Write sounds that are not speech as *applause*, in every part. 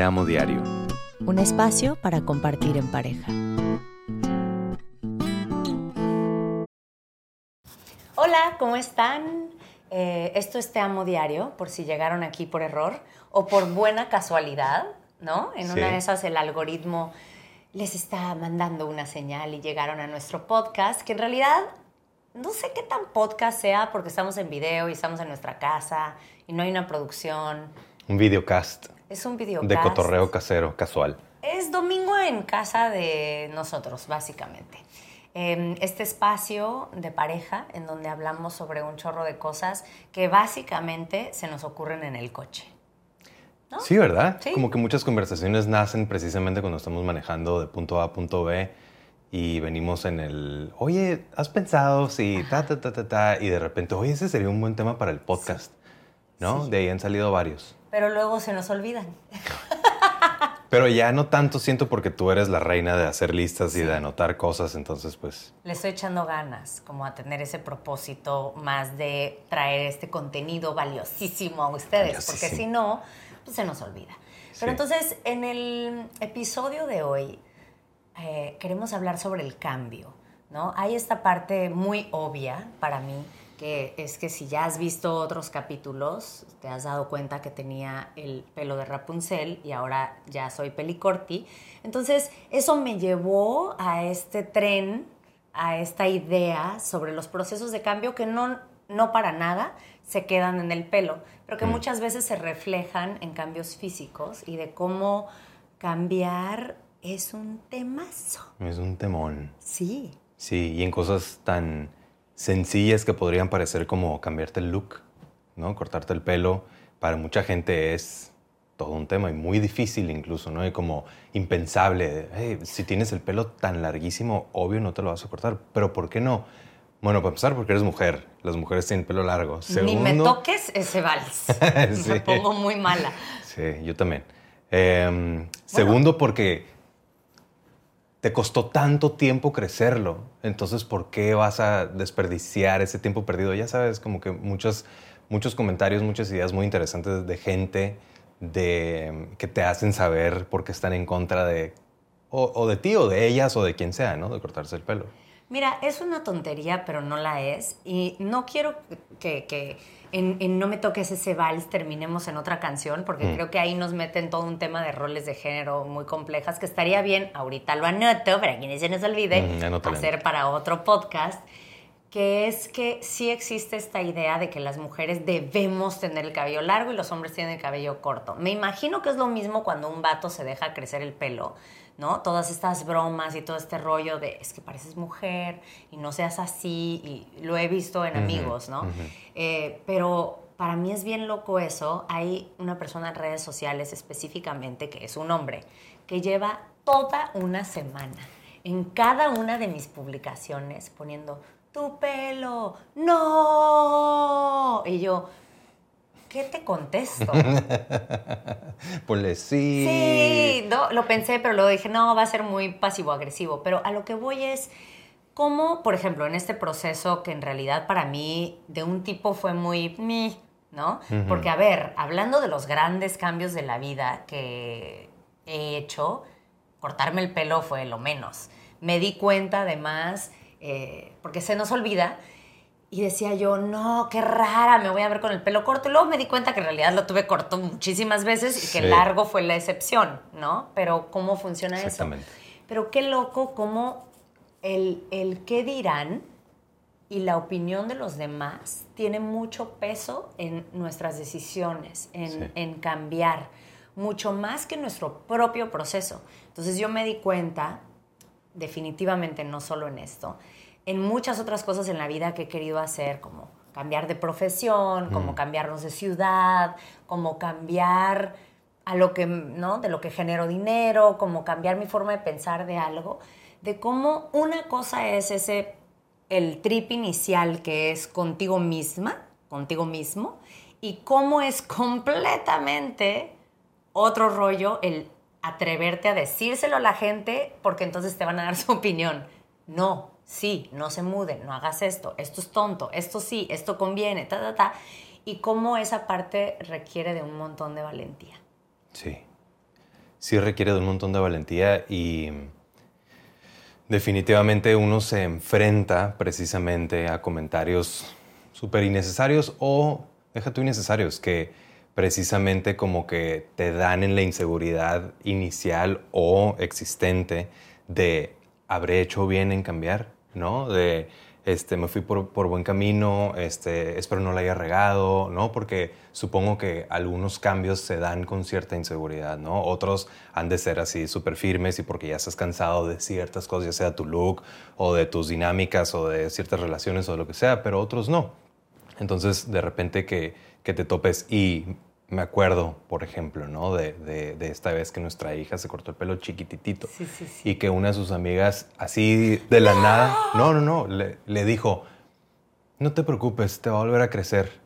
Te Amo Diario. Un espacio para compartir en pareja. Hola, ¿cómo están? Eh, esto es Te Amo Diario, por si llegaron aquí por error o por buena casualidad, ¿no? En Sí. una de esas el algoritmo les está mandando una señal y llegaron a nuestro podcast, que en realidad no sé qué tan podcast sea porque estamos en video y estamos en nuestra casa y no hay una producción. Un videocast Es un video de cotorreo casero, casual. Es domingo en casa de nosotros, básicamente. Eh, Este espacio de pareja en donde hablamos sobre un chorro de cosas que básicamente se nos ocurren en el coche. ¿No? Sí, ¿verdad? Sí. Como que muchas conversaciones nacen precisamente cuando estamos manejando de punto A a punto B y venimos en el, oye, ¿has pensado si ta, ta, ta, ta, ta? Y de repente, oye, ese sería un buen tema para el podcast, ¿no? Sí. De ahí han salido varios. Pero luego se nos olvidan. Pero ya no tanto siento porque tú eres la reina de hacer listas y de anotar cosas, entonces pues Le estoy echando ganas como a tener ese propósito más de traer este contenido valiosísimo a ustedes, porque si no, pues se nos olvida. Pero entonces, en el episodio de hoy, eh, queremos hablar sobre el cambio, ¿no? Hay esta parte muy obvia para mí, que es que si ya has visto otros capítulos, te has dado cuenta que tenía el pelo de Rapunzel y ahora ya soy pelicorti. Entonces, eso me llevó a este tren, a esta idea sobre los procesos de cambio que no, no para nada se quedan en el pelo, pero que Mm. muchas veces se reflejan en cambios físicos y de cómo cambiar es un temazo. es un temón. Sí. Sí, y en cosas tan sencillas que podrían parecer como cambiarte el look, ¿no? Cortarte el pelo, para mucha gente es todo un tema y muy difícil incluso, ¿no? Y como impensable. "Hey, si tienes el pelo tan larguísimo, obvio no te lo vas a cortar, pero ¿por qué no? Bueno, para empezar, porque eres mujer. Las mujeres tienen pelo largo. Ni me Segundo- toques ese vals. *laughs* Sí. Me pongo muy mala. Sí, yo también. Em, Segundo, porque te costó tanto tiempo crecerlo. Entonces, ¿por qué vas a desperdiciar ese tiempo perdido? Ya sabes, como que muchos, muchos comentarios, muchas ideas muy interesantes de gente de, que te hacen saber por qué están en contra de, o, de ti, o de ellas, o de quien sea, ¿no? De cortarse el pelo. Mira, es una tontería, pero no la es. Y no quiero que, que en, en No me toques ese vals terminemos en otra canción, porque Mm. creo que ahí nos meten todo un tema de roles de género muy complejas, que estaría bien, ahorita lo anoto, para quienes se nos olvide, Mm, hacer para otro podcast, que es que sí existe esta idea de que las mujeres debemos tener el cabello largo y los hombres tienen el cabello corto. Me imagino que es lo mismo cuando un vato se deja crecer el pelo, ¿no? Todas estas bromas y todo este rollo de es que pareces mujer y no seas así, y lo he visto en amigos, ¿no? Eh, pero para mí es bien loco eso. Hay una persona en redes sociales específicamente, que es un hombre, que lleva toda una semana en cada una de mis publicaciones poniendo tu pelo, no. Y yo, ¿qué te contesto? *laughs* Ponle sí. Sí, no, lo pensé, pero luego dije, no, va a ser muy pasivo-agresivo. Pero a lo que voy es, cómo, por ejemplo, en este proceso que en realidad para mí de un tipo fue muy mi, ¿no? Porque, a ver, hablando de los grandes cambios de la vida que he hecho, cortarme el pelo fue lo menos. Me di cuenta además, eh, porque se nos olvida, y decía yo, no, qué rara, me voy a ver con el pelo corto. Y luego me di cuenta que en realidad lo tuve corto muchísimas veces y que Sí. largo fue la excepción, ¿no? Pero ¿cómo funciona eso? Exactamente. Pero qué loco cómo el, el qué dirán y la opinión de los demás tiene mucho peso en nuestras decisiones, en, Sí. en cambiar, mucho más que nuestro propio proceso. Entonces yo me di cuenta, definitivamente no solo en esto, en muchas otras cosas en la vida que he querido hacer, como cambiar de profesión, como Mm. cambiarnos de ciudad, como cambiar a lo que, ¿no? De lo que genero dinero, como cambiar mi forma de pensar de algo, de cómo una cosa es ese, el trip inicial que es contigo misma, contigo mismo, y cómo es completamente otro rollo el atreverte a decírselo a la gente porque entonces te van a dar su opinión. No, sí, no se muden, no hagas esto, esto es tonto, esto sí, esto conviene, ta, ta, ta. Y cómo esa parte requiere de un montón de valentía. Sí. sí requiere de un montón de valentía y definitivamente uno se enfrenta precisamente a comentarios súper innecesarios o, déjate innecesarios, que precisamente como que te dan en la inseguridad inicial o existente de habré hecho bien en cambiar, ¿no? De este, me fui por, buen camino, este, espero no la haya regado, ¿no? Porque supongo que algunos cambios se dan con cierta inseguridad, ¿no? Otros han de ser así súper firmes y porque ya estás cansado de ciertas cosas, ya sea tu look o de tus dinámicas o de ciertas relaciones o lo que sea, pero otros no. Entonces, de repente que, que te topes y me acuerdo, por ejemplo, ¿no? De, de, esta vez que nuestra hija se cortó el pelo chiquititito sí, sí, sí. y que una de sus amigas, así de la nada, no, no, no, le, le, dijo, no te preocupes, te va a volver a crecer,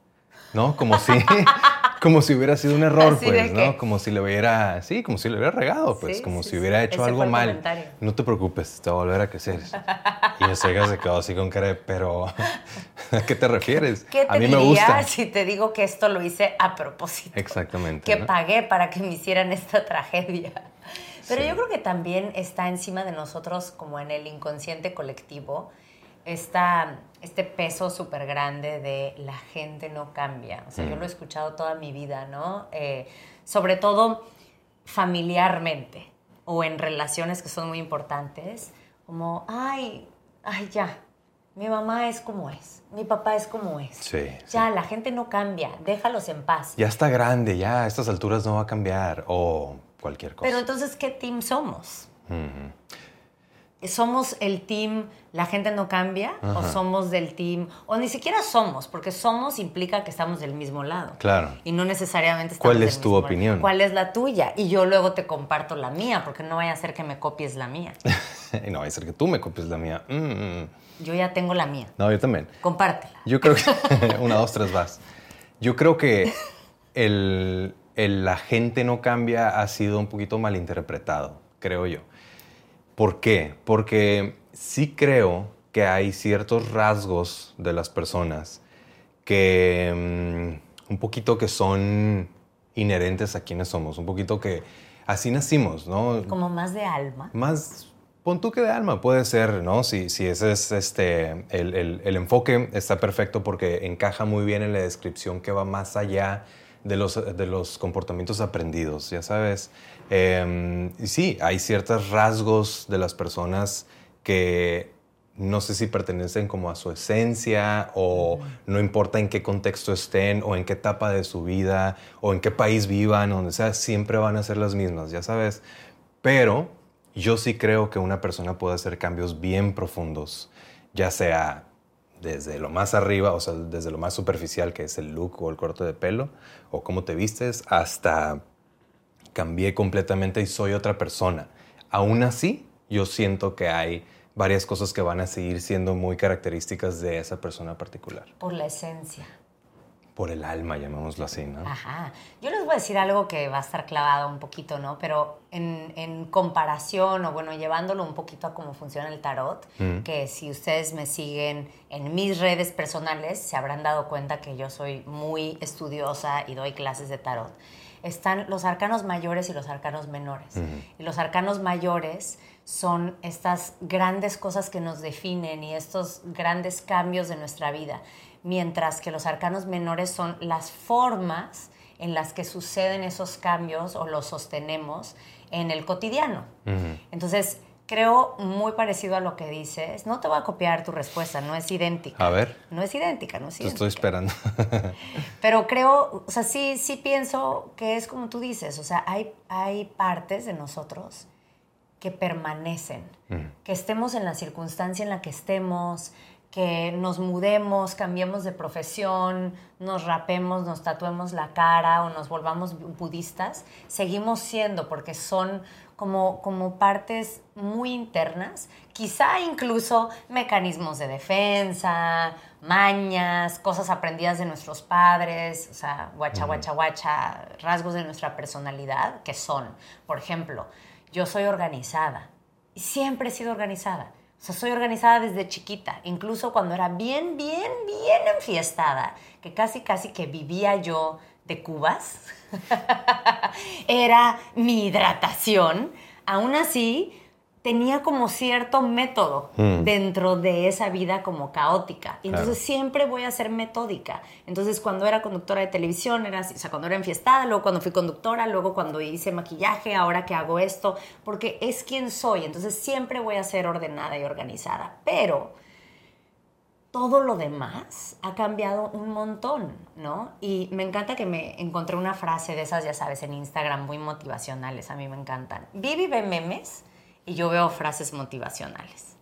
¿no? Como si, *laughs* como si hubiera sido un error, pues, ¿no? Como si le hubiera, sí, como si le hubiera regado, pues, como si hubiera hecho algo mal. No te preocupes, te va a volver a crecer. *laughs* Y hija se quedó así con cara de, pero *laughs* ¿A qué te refieres? ¿Qué te a mí me gusta. si te digo que esto lo hice a propósito? Exactamente. Que pagué para que me hicieran esta tragedia. Pero yo creo que también está encima de nosotros, como en el inconsciente colectivo, esta, este peso súper grande de la gente no cambia. O sea, yo lo he escuchado toda mi vida, ¿no? Eh, sobre todo familiarmente o en relaciones que son muy importantes, como, ay, ay, ya, mi mamá es como es, mi papá es como es. Sí, ya, la gente no cambia, déjalos en paz. Ya está grande, ya a estas alturas no va a cambiar o cualquier cosa. Pero entonces, ¿qué team somos? ¿Somos el team la gente no cambia? ¿O somos del team? O ni siquiera somos, porque somos implica que estamos del mismo lado. Claro. Y no necesariamente estamos ¿Cuál es tu opinión? ¿Cuál es la tuya? Y yo luego te comparto la mía, porque no vaya a ser que me copies la mía. y *laughs* no vaya a ser que tú me copies la mía. Mm. Yo ya tengo la mía. No, yo también. Compártela. Yo creo que. *laughs* *laughs* una, dos, tres, vas. Yo creo que el, la gente no cambia ha sido un poquito malinterpretado, creo yo. ¿Por qué? Porque sí creo que hay ciertos rasgos de las personas que mm, un poquito que son inherentes a quienes somos, un poquito que así nacimos, ¿no? Como más de alma. Más, pon tú que de alma, puede ser, ¿no? Si, si ese es este, el, el, enfoque, está perfecto porque encaja muy bien en la descripción que va más allá de los, de los comportamientos aprendidos, ya sabes. Em, y sí, hay ciertos rasgos de las personas que no sé si pertenecen como a su esencia o no importa en qué contexto estén o en qué etapa de su vida o en qué país vivan, donde sea, siempre van a ser las mismas, ya sabes. Pero yo sí creo que una persona puede hacer cambios bien profundos, ya sea desde lo más arriba, o sea, desde lo más superficial que es el look o el corte de pelo, o cómo te vistes, hasta cambié completamente y soy otra persona. Aún así, yo siento que hay varias cosas que van a seguir siendo muy características de esa persona particular. Por la esencia por el alma, llamémoslo así, ¿no? Ajá. Yo les voy a decir algo que va a estar clavado un poquito, ¿no? Pero en, comparación, o bueno, llevándolo un poquito a cómo funciona el tarot, mm. que si ustedes me siguen en mis redes personales, se habrán dado cuenta que yo soy muy estudiosa y doy clases de tarot. Están los arcanos mayores y los arcanos menores. Y los arcanos mayores son estas grandes cosas que nos definen y estos grandes cambios de nuestra vida mientras que los arcanos menores son las formas en las que suceden esos cambios o los sostenemos en el cotidiano. Entonces, creo muy parecido a lo que dices. No te voy a copiar tu respuesta, no es idéntica. A ver. No es idéntica, no es idéntica. Te estoy esperando. *laughs* Pero creo, o sea, sí, sí pienso que es como tú dices, o sea, hay, hay partes de nosotros que permanecen, que estemos en la circunstancia en la que estemos, que nos mudemos, cambiemos de profesión, nos rapemos, nos tatuemos la cara o nos volvamos budistas, seguimos siendo porque son como, como partes muy internas, quizá incluso mecanismos de defensa, mañas, cosas aprendidas de nuestros padres, o sea, guacha, guacha, guacha, rasgos de nuestra personalidad que son, por ejemplo, yo soy organizada. Siempre he sido organizada. O sea, soy organizada desde chiquita, incluso cuando era bien, bien, bien enfiestada, que casi, casi que vivía yo de cubas, *laughs* era mi hidratación, aún así tenía como cierto método Mm. dentro de esa vida como caótica. Y entonces Claro. siempre voy a ser metódica. Entonces cuando era conductora de televisión, era así, o sea, cuando era enfiestada, luego cuando fui conductora, luego cuando hice maquillaje, ahora que hago esto, porque es quien soy. Entonces siempre voy a ser ordenada y organizada. Pero todo lo demás ha cambiado un montón, ¿no? Y me encanta que me encontré una frase de esas, ya sabes, en Instagram, muy motivacionales, a mí me encantan. Vivi ve memes y yo veo frases motivacionales.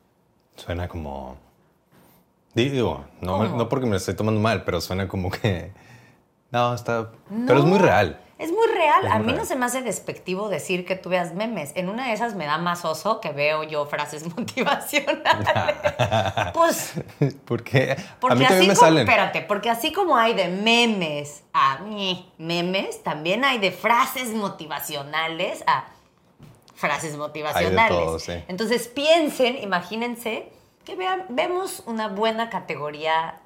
Suena como. Digo, no, no porque me lo estoy tomando mal, pero suena como que. No, está. Pero es muy real. Es muy real. Es a mí no se me hace despectivo decir que tú veas memes. En una de esas me da más oso que veo yo frases *laughs* motivacionales. *laughs* pues Porque, Porque a mí así me como, salen. espérate, porque así como hay de memes a mí, memes, también hay de frases motivacionales a frases motivacionales. todo, sí. Entonces piensen, imagínense que vean, vemos una buena categoría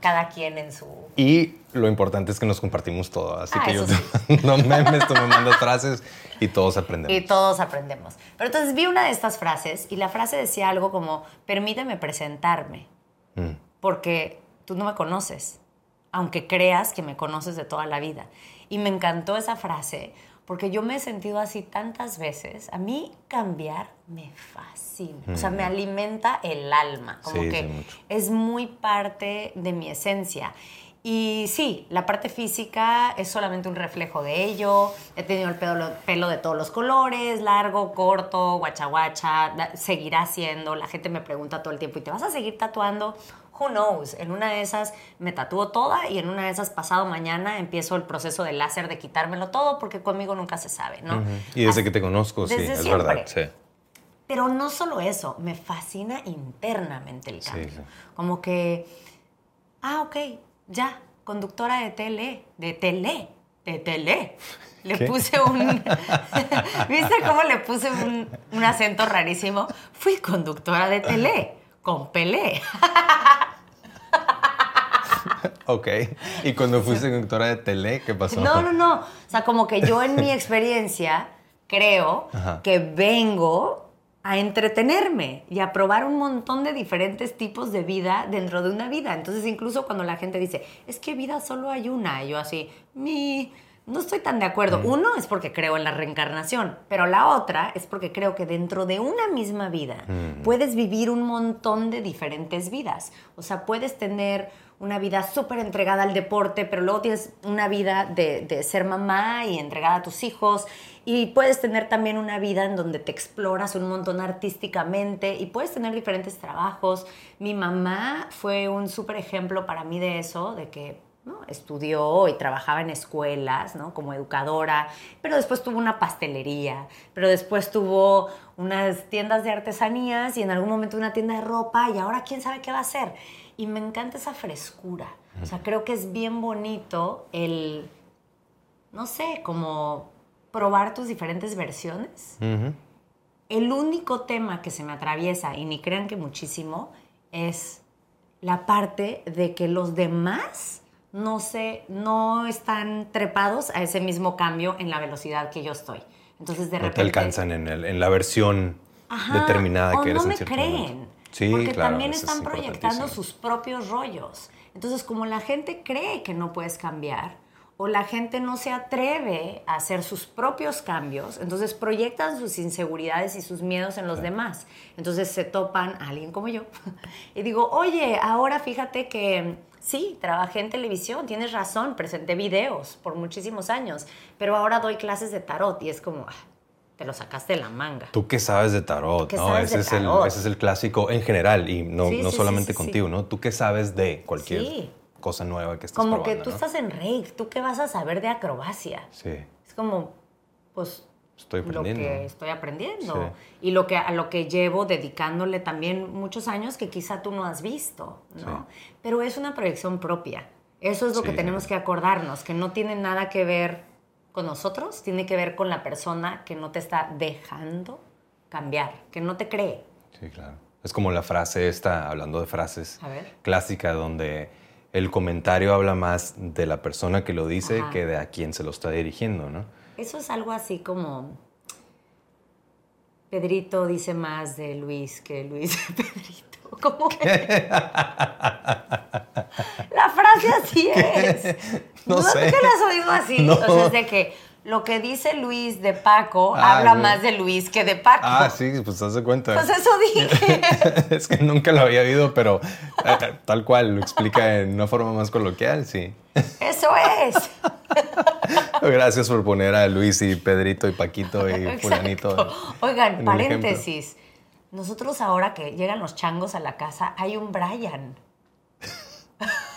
cada quien en su Y lo importante es que nos compartimos todo. Así Ah, que yo te mando *laughs* memes, tú me mandas frases y todos aprendemos. y todos aprendemos. Pero entonces vi una de estas frases y la frase decía algo como, permíteme presentarme. Mm. porque tú no me conoces, aunque creas que me conoces de toda la vida. Y me encantó esa frase porque yo me he sentido así tantas veces. A mí cambiar me fascina, o sea, me alimenta el alma, como Sí, que es muy parte de mi esencia. Y sí, la parte física es solamente un reflejo de ello. He tenido el pelo, pelo de todos los colores, largo, corto, guacha guacha, da- seguirá siendo. La gente me pregunta todo el tiempo, ¿y te vas a seguir tatuando? Who knows? En una de esas me tatúo toda y en una de esas pasado mañana empiezo el proceso de láser de quitármelo todo porque conmigo nunca se sabe, ¿no? Y desde Así- que te conozco, sí, es siempre. verdad. Sí. Pero no solo eso, me fascina internamente el Sí, cambio. sí. Como que, ah, ok, ya, conductora de tele, de tele, de tele. *laughs* Le ¿Qué? puse un... *laughs* ¿Viste cómo le puse un, un acento rarísimo? Fui conductora de tele, con Pelé. *laughs* Ok. Y cuando fuiste conductora de tele, ¿qué pasó? No, no, no. O sea, como que yo en mi experiencia creo Ajá. que vengo a entretenerme y a probar un montón de diferentes tipos de vida dentro de una vida. Entonces, incluso cuando la gente dice, es que vida solo hay una, y yo así, mi... No estoy tan de acuerdo. Mm. Uno es porque creo en la reencarnación, pero la otra es porque creo que dentro de una misma vida Mm. puedes vivir un montón de diferentes vidas. O sea, puedes tener una vida súper entregada al deporte, pero luego tienes una vida de, de ser mamá y entregada a tus hijos. Y puedes tener también una vida en donde te exploras un montón artísticamente y puedes tener diferentes trabajos. Mi mamá fue un súper ejemplo para mí de eso, de que ¿no? estudió y trabajaba en escuelas ¿no? como educadora, pero después tuvo una pastelería, pero después tuvo unas tiendas de artesanías y en algún momento una tienda de ropa y ahora quién sabe qué va a hacer. Y me encanta esa frescura. O sea, creo que es bien bonito el, no sé, como probar tus diferentes versiones. El único tema que se me atraviesa, y ni crean que muchísimo, es la parte de que los demás no, se, no están trepados a ese mismo cambio en la velocidad que yo estoy. Entonces, de No repente... te alcanzan en, el- en la versión Ajá, determinada o que eres no en me cierto creen. momento. Sí, porque claro, también eso es están proyectando sus propios rollos. Entonces, como la gente cree que no puedes cambiar, o la gente no se atreve a hacer sus propios cambios, entonces proyectan sus inseguridades y sus miedos en los demás. Entonces se topan a alguien como yo *laughs* y digo, oye, ahora fíjate que sí, trabajé en televisión, tienes razón, presenté videos por muchísimos años, pero ahora doy clases de tarot y es como, ah, te lo sacaste de la manga. Tú qué sabes de tarot, ¿no? sabes ese, de es el, ese es el clásico en general y no, Sí, no sí, solamente sí, contigo. ¿no? Tú qué sabes de cualquier Sí. Cosa nueva que estás Como que probando, tú ¿no? estás en rake, ¿tú qué vas a saber de acrobacia? Sí, Es como, pues, estoy aprendiendo. lo que estoy aprendiendo. Sí. Y lo que, a lo que llevo dedicándole también muchos años que quizá tú no has visto, ¿no? Pero es una proyección propia. Eso es lo que Sí. tenemos que acordarnos, que no tiene nada que ver con nosotros, tiene que ver con la persona que no te está dejando cambiar, que no te cree. Sí, claro. Es como la frase esta, hablando de frases clásica, donde el comentario habla más de la persona que lo dice Ajá. que de a quien se lo está dirigiendo, ¿no? Eso es algo así como Pedrito dice más de Luis que Luis de *laughs* Pedrito. ¿Cómo que? *laughs* La frase así es. No sé. ¿Nunca la has oído así? No. O sea, es de que lo que dice Luis de Paco Ah, habla más de Luis que de Paco. Ah, sí, pues te das cuenta. Pues eso dije. *laughs* es que nunca lo había oído, pero eh, tal cual lo explica en una forma más coloquial, sí. Eso es. *laughs* Gracias por poner a Luis y Pedrito y Paquito y fulanito. Exacto. Oigan, en el paréntesis. Nosotros ahora que llegan los changos a la casa, hay un Brian. *laughs*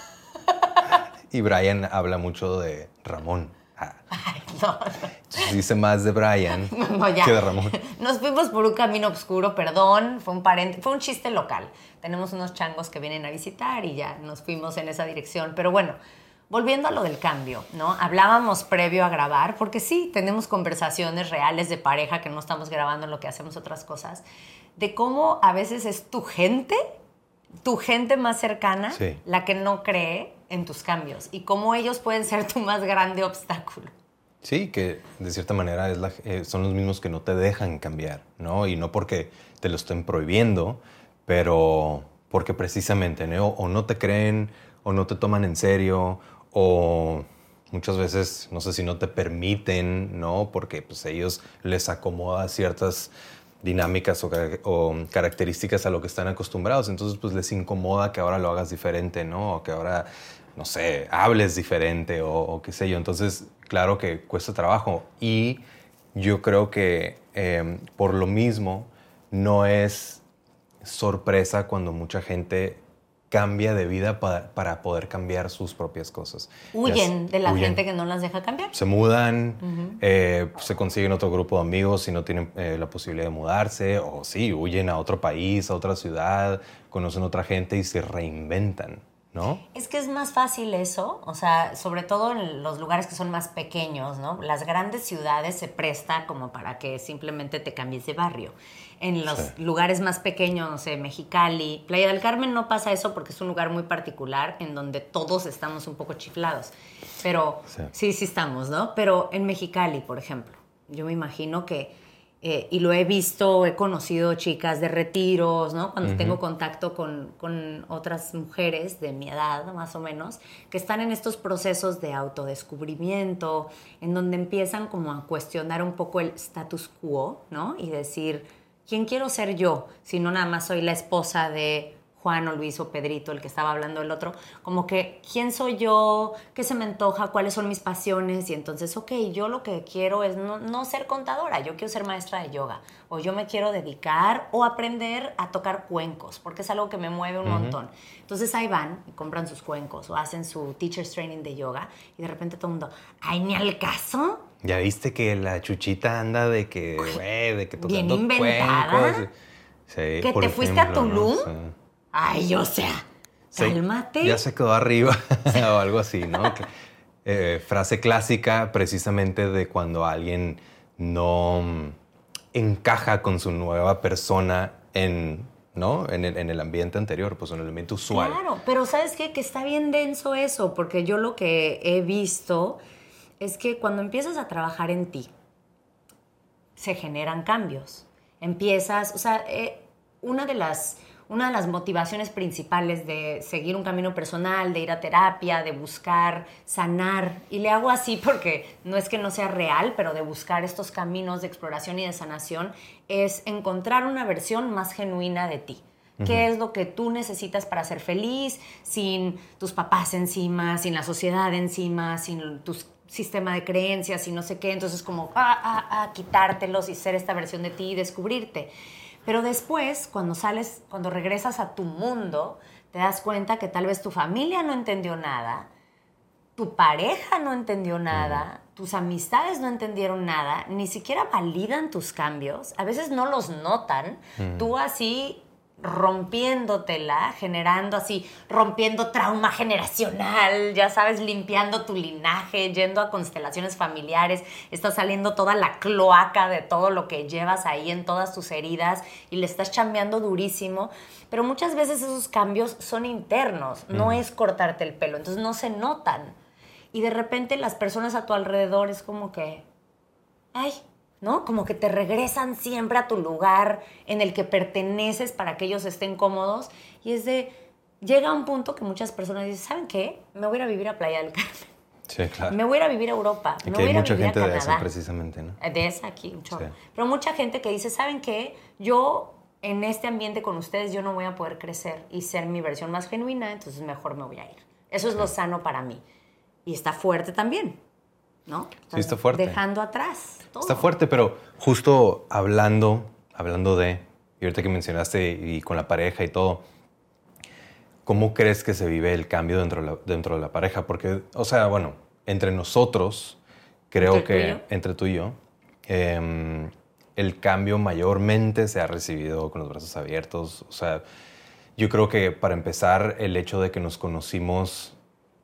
Y Brian habla mucho de Ramón. Ah, Ay, no, entonces dice más de Brian *laughs* no, no, ya. que de Ramón. Nos fuimos por un camino oscuro, perdón, fue un parente, fue un chiste local. Tenemos unos changos que vienen a visitar y ya nos fuimos en esa dirección. Pero bueno, volviendo a lo del cambio, ¿no? Hablábamos previo a grabar, porque sí, tenemos conversaciones reales de pareja que no estamos grabando en lo que hacemos otras cosas, de cómo a veces es tu gente, tu gente más cercana, Sí. la que no cree en tus cambios y cómo ellos pueden ser tu más grande obstáculo. Sí, que de cierta manera eh, son los mismos que no te dejan cambiar, ¿no? Y no porque te lo estén prohibiendo, pero porque precisamente ¿no? o no te creen o no te toman en serio o muchas veces, no sé si no te permiten, ¿no? Porque pues ellos les acomoda ciertas dinámicas o, ca- o características a lo que están acostumbrados, entonces pues les incomoda que ahora lo hagas diferente, ¿no? Que ahora, no sé, hables diferente o, o qué sé yo. Entonces, claro que cuesta trabajo y yo creo que eh, por lo mismo no es sorpresa cuando mucha gente cambia de vida pa- para poder cambiar sus propias cosas. Huyen de la huyen. gente que no las deja cambiar. Se mudan, eh, se consiguen otro grupo de amigos si no tienen eh, la posibilidad de mudarse, o sí, huyen a otro país, a otra ciudad, conocen otra gente y se reinventan, ¿no? Es que es más fácil eso, o sea, sobre todo en los lugares que son más pequeños, ¿no? Las grandes ciudades se presta como para que simplemente te cambies de barrio. En los Sí. lugares más pequeños, no sé, Mexicali, Playa del Carmen no pasa eso porque es un lugar muy particular en donde todos estamos un poco chiflados. Pero Sí. sí, sí estamos, ¿no? Pero en Mexicali, por ejemplo, yo me imagino que, eh, y lo he visto, he conocido chicas de retiros, ¿no? Cuando tengo contacto con, con otras mujeres de mi edad, más o menos, que están en estos procesos de autodescubrimiento, en donde empiezan como a cuestionar un poco el status quo, ¿no? Y decir, ¿quién quiero ser yo? Si no nada más soy la esposa de Juan o Luis o Pedrito, el que estaba hablando el otro, como que quién soy yo, qué se me antoja, cuáles son mis pasiones y entonces, ok, yo lo que quiero es no, no ser contadora, yo quiero ser maestra de yoga o yo me quiero dedicar o aprender a tocar cuencos, porque es algo que me mueve un montón. Entonces ahí van y compran sus cuencos o hacen su teacher's training de yoga y de repente todo el mundo, ay, ni al caso. Ya viste que la chuchita anda de que, güey, de que Bien inventada. cuencos. Sí, ¿Que por te fuiste a. Tulum? Sí. Ay, o sea, cálmate. Ya se quedó arriba *laughs* o algo así, ¿no? Eh, frase clásica precisamente de cuando alguien no mm, encaja con su nueva persona en, ¿no? en, el, en el ambiente anterior, pues en el ambiente usual. Claro, pero ¿sabes qué? Que está bien denso eso, porque yo lo que he visto es que cuando empiezas a trabajar en ti, se generan cambios. Empiezas, o sea, eh, una, de las, una de las motivaciones principales de seguir un camino personal, de ir a terapia, de buscar sanar, y le hago así porque no es que no sea real, pero de buscar estos caminos de exploración y de sanación, es encontrar una versión más genuina de ti. ¿Qué es lo que tú necesitas para ser feliz sin tus papás encima, sin la sociedad encima, sin tu sistema de creencias y no sé qué? Entonces como, ah, ah, ah, quitártelos y ser esta versión de ti y descubrirte. Pero después, cuando sales, cuando regresas a tu mundo, te das cuenta que tal vez tu familia no entendió nada, tu pareja no entendió nada, tus amistades no entendieron nada, ni siquiera validan tus cambios, a veces no los notan, tú así rompiéndotela, generando así, rompiendo trauma generacional, ya sabes, limpiando tu linaje, yendo a constelaciones familiares, está saliendo toda la cloaca de todo lo que llevas ahí en todas tus heridas y le estás chambeando durísimo, pero muchas veces esos cambios son internos, no es cortarte el pelo, entonces no se notan. Y de repente las personas a tu alrededor es como que, ay, ¿no? Como que te regresan siempre a tu lugar en el que perteneces para que ellos estén cómodos. Y es de, llega un punto que muchas personas dicen, ¿saben qué? Me voy a ir a vivir a Playa del Carmen. Sí, claro. Me voy a ir a vivir a Europa. Aquí me voy hay a mucha vivir gente a de Canadá. precisamente, ¿no? De esa aquí. Sí. Pero mucha gente que dice, ¿saben qué? Yo en este ambiente con ustedes yo no voy a poder crecer y ser mi versión más genuina, entonces mejor me voy a ir. Eso es lo sano para mí. Y está fuerte también, ¿no? Sí, está fuerte. Dejando atrás todo. Está fuerte, pero justo hablando, hablando de, y ahorita que mencionaste y con la pareja y todo, ¿cómo crees que se vive el cambio dentro de la, dentro de la pareja? Porque, o sea, bueno, entre nosotros, creo ¿Entre tú y que entre tú y yo, em, el cambio mayormente se ha recibido con los brazos abiertos. O sea, yo creo que para empezar, el hecho de que nos conocimos,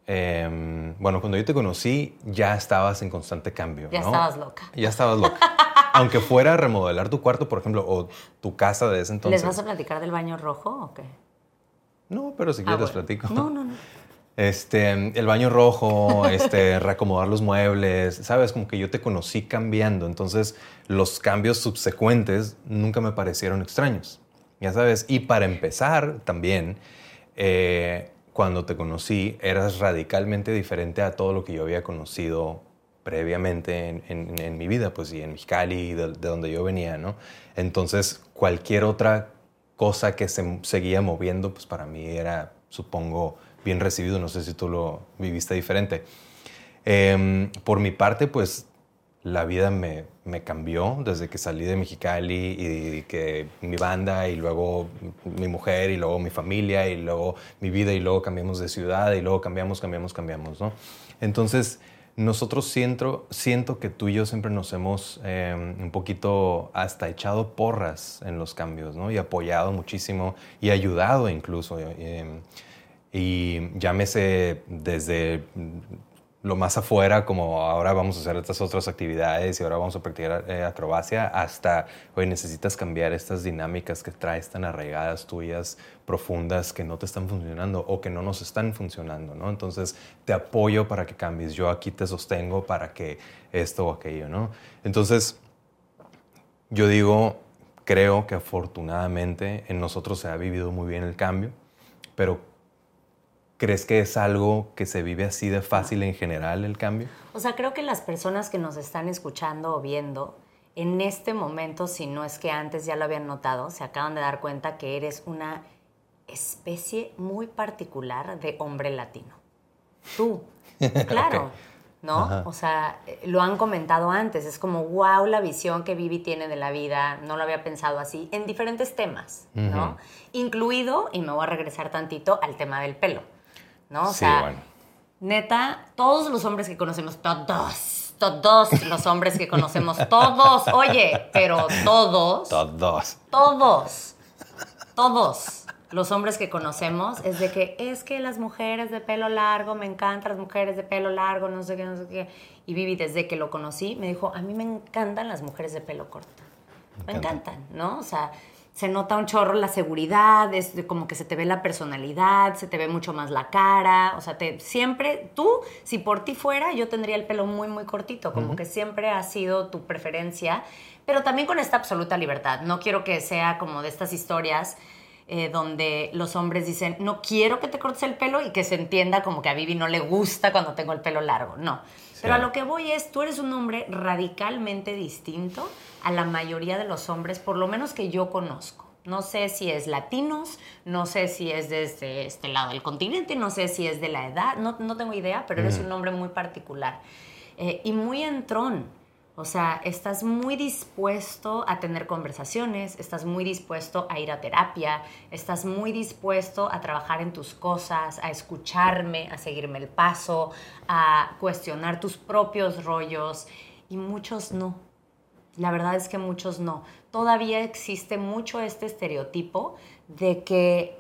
em, bueno, cuando yo te conocí, ya estabas en constante cambio. Ya ¿no? estabas loca. Ya estabas loca. *laughs* Aunque fuera a remodelar tu cuarto, por ejemplo, o tu casa de ese entonces. ¿Les vas a platicar del baño rojo o qué? No, pero si Ah, quieres bueno. platico. No, no, no. Este, el baño rojo, este, *laughs* reacomodar los muebles, sabes, como que yo te conocí cambiando, entonces los cambios subsecuentes nunca me parecieron extraños, ya sabes. Y para empezar, también, eh, cuando te conocí, eras radicalmente diferente a todo lo que yo había conocido previamente en, en- en mi vida, pues, y en Mexicali, de, de donde yo venía, ¿no? Entonces, cualquier otra cosa que se seguía moviendo, pues para mí era, supongo, bien recibido. No sé si tú lo viviste diferente. Em, por mi parte, pues la vida me, me cambió desde que salí de Mexicali y que mi banda y luego mi mujer y luego mi familia y luego mi vida y luego cambiamos de ciudad y luego cambiamos, cambiamos, cambiamos, ¿no? Entonces, nosotros siento, siento que tú y yo siempre nos hemos eh, un poquito hasta echado porras en los cambios, ¿no? Y apoyado muchísimo y ayudado incluso. eh, y llámese desde lo más afuera, como ahora vamos a hacer estas otras actividades y ahora vamos a practicar eh, acrobacia, hasta, oye, necesitas cambiar estas dinámicas que traes tan arraigadas tuyas, profundas, que no te están funcionando o que no nos están funcionando, ¿no? Entonces, te apoyo para que cambies, yo aquí te sostengo para que esto o aquello, ¿no? Entonces, yo digo, creo que afortunadamente en nosotros se ha vivido muy bien el cambio, pero ¿crees que es algo que se vive así de fácil en general el cambio? O sea, creo que las personas que nos están escuchando o viendo, en este momento, si no es que antes ya lo habían notado, se acaban de dar cuenta que eres una especie muy particular de hombre latino. Tú, *laughs* claro. ¿No? Ajá. O sea, eh, lo han comentado antes, es como, wow, la visión que Vivi tiene de la vida, no lo había pensado así, en diferentes temas, ¿no? Incluido, y me voy a regresar tantito al tema del pelo, ¿no? O Sí, sea, bueno. Neta, todos los hombres que conocemos, todos, todos los hombres que conocemos, todos, oye, pero todos, Todos. todos, todos los hombres que conocemos es de que es que las mujeres de pelo largo, me encantan las mujeres de pelo largo, no sé qué, no sé qué. Y Vivi, desde que lo conocí, me dijo, a mí me encantan las mujeres de pelo corto. Me encanta. encantan, ¿no? O sea, se nota un chorro la seguridad, es como que se te ve la personalidad, se te ve mucho más la cara, o sea, te, siempre, tú, si por ti fuera, yo tendría el pelo muy, muy cortito, como que siempre ha sido tu preferencia, pero también con esta absoluta libertad. No quiero que sea como de estas historias eh, donde los hombres dicen, no quiero que te cortes el pelo y que se entienda como que a Vivi no le gusta cuando tengo el pelo largo. No. Pero a lo que voy es, tú eres un hombre radicalmente distinto a la mayoría de los hombres, por lo menos que yo conozco. No sé si es latinos, no sé si es desde este lado del continente, no sé si es de la edad, no, no tengo idea, pero eres un hombre muy particular eh, y muy entrón. O sea, estás muy dispuesto a tener conversaciones, estás muy dispuesto a ir a terapia, estás muy dispuesto a trabajar en tus cosas, a escucharme, a seguirme el paso, a cuestionar tus propios rollos y muchos no. La verdad es que muchos no. Todavía existe mucho este estereotipo de que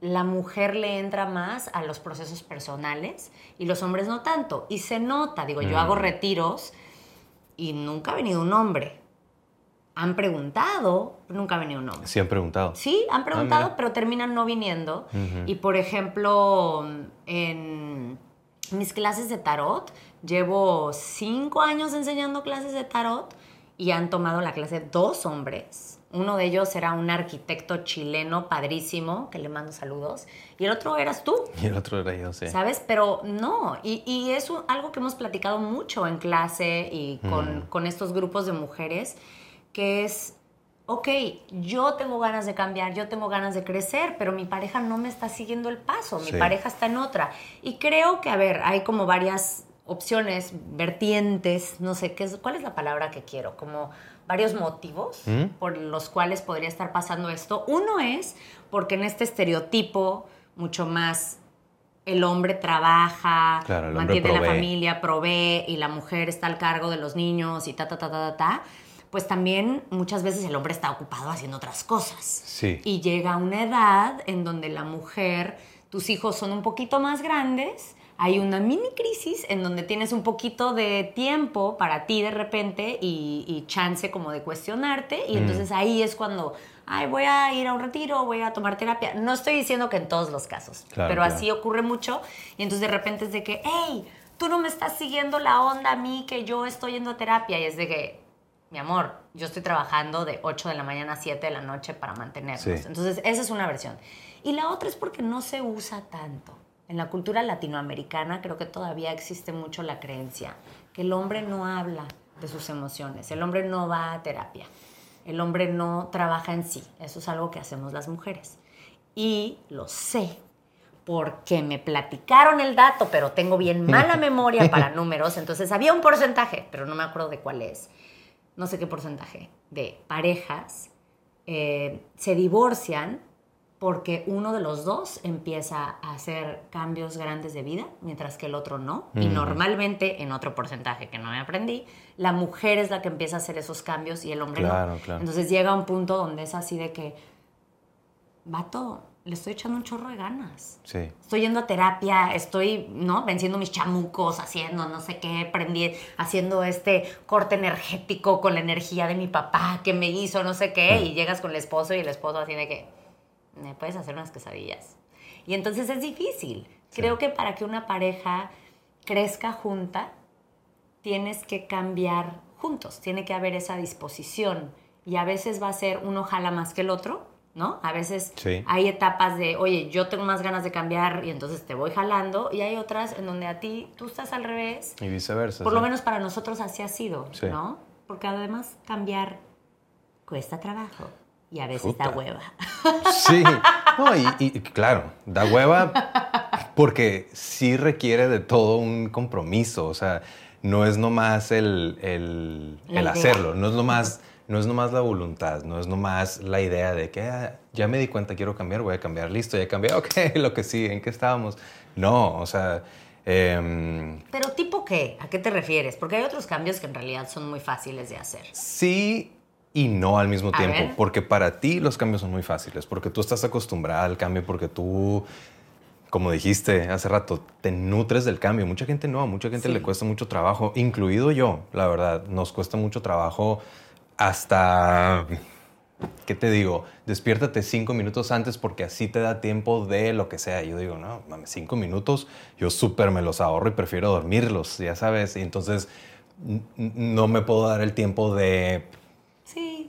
la mujer le entra más a los procesos personales y los hombres no tanto. Y se nota, digo, yo hago Mm. retiros y nunca ha venido un hombre. Han preguntado, nunca ha venido un hombre. Sí han preguntado. Sí, han preguntado, Ah, pero terminan no viniendo. Ujú. Y por ejemplo, en mis clases de tarot, llevo cinco años enseñando clases de tarot y han tomado la clase dos hombres. Uno de ellos era un arquitecto chileno padrísimo, que le mando saludos, y el otro eras tú. *laughs* Y el otro era yo, sí. ¿Sabes? Pero no, y, y es un- algo que hemos platicado mucho en clase y con, Mm. con estos grupos de mujeres, que es, ok, yo tengo ganas de cambiar, yo tengo ganas de crecer, pero mi pareja no me está siguiendo el paso, mi Sí. pareja está en otra. Y creo que, a ver, hay como varias opciones, vertientes, no sé, ¿qué es, ¿cuál es la palabra que quiero? Como varios motivos ¿Mm? por los cuales podría estar pasando esto. Uno es porque en este estereotipo mucho más el hombre trabaja, Claro, el hombre mantiene la familia, provee y la mujer está al cargo de los niños y ta, ta, ta, ta, ta, ta, pues también muchas veces el hombre está ocupado haciendo otras cosas. Sí. Y llega una edad en donde la mujer, tus hijos son un poquito más grandes, hay una mini crisis en donde tienes un poquito de tiempo para ti de repente y, y chance como de cuestionarte y Mm. entonces ahí es cuando, ay, voy a ir a un retiro, voy a tomar terapia. No estoy diciendo que en todos los casos, Claro, pero claro. así ocurre mucho y entonces de repente es de que, hey, tú no me estás siguiendo la onda a mí que yo estoy yendo a terapia y es de que, mi amor, yo estoy trabajando de 8 de la mañana a 7 de la noche para mantenernos. Sí. Entonces, esa es una versión. Y la otra es porque no se usa tanto. En la cultura latinoamericana creo que todavía existe mucho la creencia que el hombre no habla de sus emociones, el hombre no va a terapia, el hombre no trabaja en sí. Eso es algo que hacemos las mujeres. Y lo sé porque me platicaron el dato, pero tengo bien *laughs* mala memoria para números, entonces había un porcentaje, pero no me acuerdo de cuál es, no sé qué porcentaje, de parejas eh, se divorcian porque uno de los dos empieza a hacer cambios grandes de vida, mientras que el otro no. Y Mm. normalmente, en otro porcentaje que no me aprendí, la mujer es la que empieza a hacer esos cambios y el hombre Claro, no. claro. Entonces llega un punto donde es así de que, vato, le estoy echando un chorro de ganas. Sí. Estoy yendo a terapia, estoy, ¿no? Venciendo mis chamucos, haciendo no sé qué, aprendí, haciendo este corte energético con la energía de mi papá que me hizo no sé qué, y llegas con el esposo y el esposo así de que, ¿me puedes hacer unas quesadillas? Y entonces es difícil. Creo que para que una pareja crezca junta, tienes que cambiar juntos, tiene que haber esa disposición. Y a veces va a ser uno jala más que el otro, ¿no? A veces Sí. hay etapas de, oye, yo tengo más ganas de cambiar y entonces te voy jalando. Y hay otras en donde a ti tú estás al revés. Y viceversa. Por sí. lo menos para nosotros así ha sido, Sí. ¿no? Porque además cambiar cuesta trabajo y a veces da hueva. Sí, *laughs* no, y, y claro, da hueva porque sí requiere de todo un compromiso, o sea, no es nomás el, el, el hacerlo, no es nomás, no es nomás la voluntad, no es nomás la idea de que "Ah, ya me di cuenta, quiero cambiar, voy a cambiar, listo, ya cambié, *laughs* ok, lo que sí, ¿en qué estábamos? No, o sea, em, Pero tipo qué? ¿A qué te refieres? Porque hay otros cambios que en realidad son muy fáciles de hacer. Sí y no al mismo A tiempo, porque para ti los cambios son muy fáciles, porque tú estás acostumbrada al cambio, porque tú, como dijiste hace rato, te nutres del cambio. Mucha gente no, mucha gente Sí. le cuesta mucho trabajo, incluido yo, la verdad, nos cuesta mucho trabajo hasta, ¿qué te digo? Despiértate cinco minutos antes porque así te da tiempo de lo que sea. Yo digo, no, mames, cinco minutos, yo súper me los ahorro y prefiero dormirlos, ya sabes, y entonces no me puedo dar el tiempo de.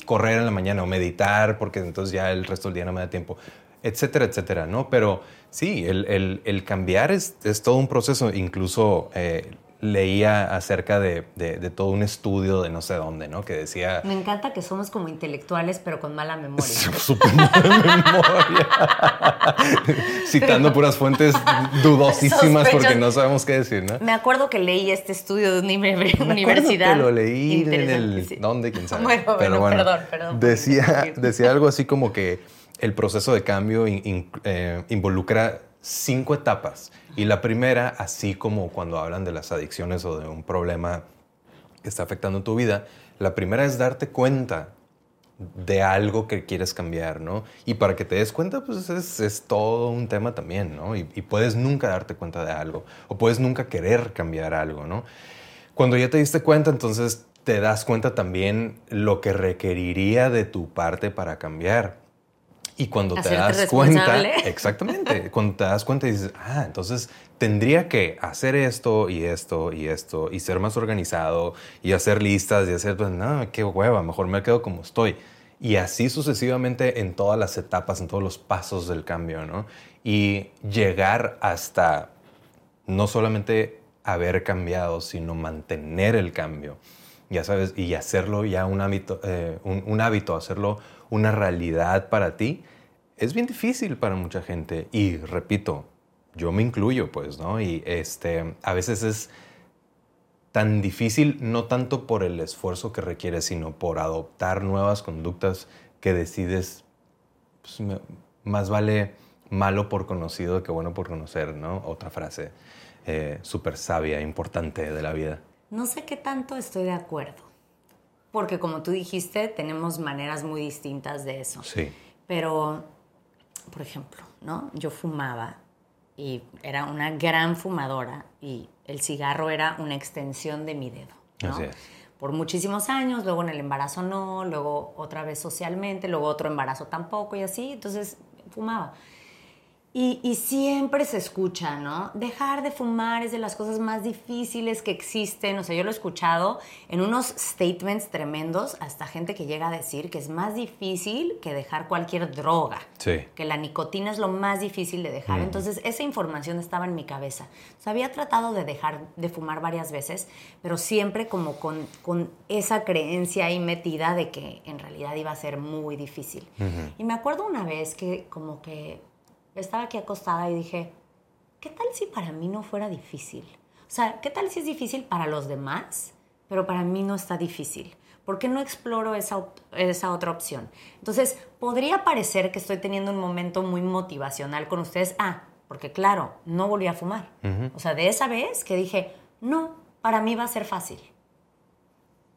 Correr en la mañana o meditar, porque entonces ya el resto del día no me da tiempo, etcétera, etcétera, ¿no? Pero sí, el, el- el cambiar es, es todo un proceso. Incluso eh, leía acerca de, de- de todo un estudio de no sé dónde, ¿no? Que decía... Me encanta que somos como intelectuales, pero con mala memoria. *laughs* Súper mala memoria. *laughs* Citando puras fuentes dudosísimas porque no sabemos qué decir, ¿no? Me acuerdo que leí este estudio de una uni- Me universidad. que lo leí en el... sí. ¿Dónde? ¿Quién sabe? Bueno, bueno, perdón, perdón Decía, decía algo así como que el proceso de cambio in- in- eh, involucra cinco etapas. Y la primera, así como cuando hablan de las adicciones o de un problema que está afectando tu vida, La primera es darte cuenta de algo que quieres cambiar, ¿no? Y para que te des cuenta, pues es, todo un tema también, ¿no? Y, y, puedes nunca darte cuenta de algo, o puedes nunca querer cambiar algo, ¿no? Cuando ya te diste cuenta, entonces te das cuenta también lo que requeriría de tu parte para cambiar. Y cuando te das cuenta, *laughs* exactamente, cuando te das cuenta y dices, ah, entonces tendría que hacer esto y esto y esto y ser más organizado y hacer listas y hacer, pues, no, qué hueva, mejor me quedo como estoy. Y así sucesivamente en todas las etapas, en todos los pasos del cambio, ¿no? Y llegar hasta no solamente haber cambiado, sino mantener el cambio, ya sabes, y hacerlo ya un hábito, eh, un, un hábito, hacerlo una realidad para ti, es bien difícil para mucha gente. Y repito, yo me incluyo, pues, ¿no? Y este, a veces es tan difícil, no tanto por el esfuerzo que requiere, sino por adoptar nuevas conductas que decides, pues, más vale malo por conocido que bueno por conocer, ¿no? Otra frase eh, súper sabia, importante de la vida. No sé qué tanto estoy de acuerdo, porque como tú dijiste, tenemos maneras muy distintas de eso. Sí. Pero, por ejemplo, ¿no? Yo fumaba y era una gran fumadora y el cigarro era una extensión de mi dedo. ¿no? Por muchísimos años, luego en el embarazo no, luego otra vez socialmente, luego otro embarazo tampoco y así, entonces fumaba. Y, siempre se escucha, ¿no? Dejar de fumar es de las cosas más difíciles que existen. O sea, yo lo he escuchado en unos statements tremendos, hasta gente que llega a decir que es más difícil que dejar cualquier droga. Sí. Que la nicotina es lo más difícil de dejar. Entonces, esa información estaba en mi cabeza. O sea, había tratado de dejar de fumar varias veces, pero siempre como con, con esa creencia ahí metida de que en realidad iba a ser muy difícil. Y me acuerdo una vez que como que estaba aquí acostada y dije, ¿qué tal si para mí no fuera difícil? O sea, ¿qué tal si es difícil para los demás, pero para mí no está difícil? ¿Por qué no exploro esa, esa otra opción? Entonces, podría parecer que estoy teniendo un momento muy motivacional con ustedes. Ah, porque claro, no volví a fumar. O sea, de esa vez que dije, no, para mí va a ser fácil.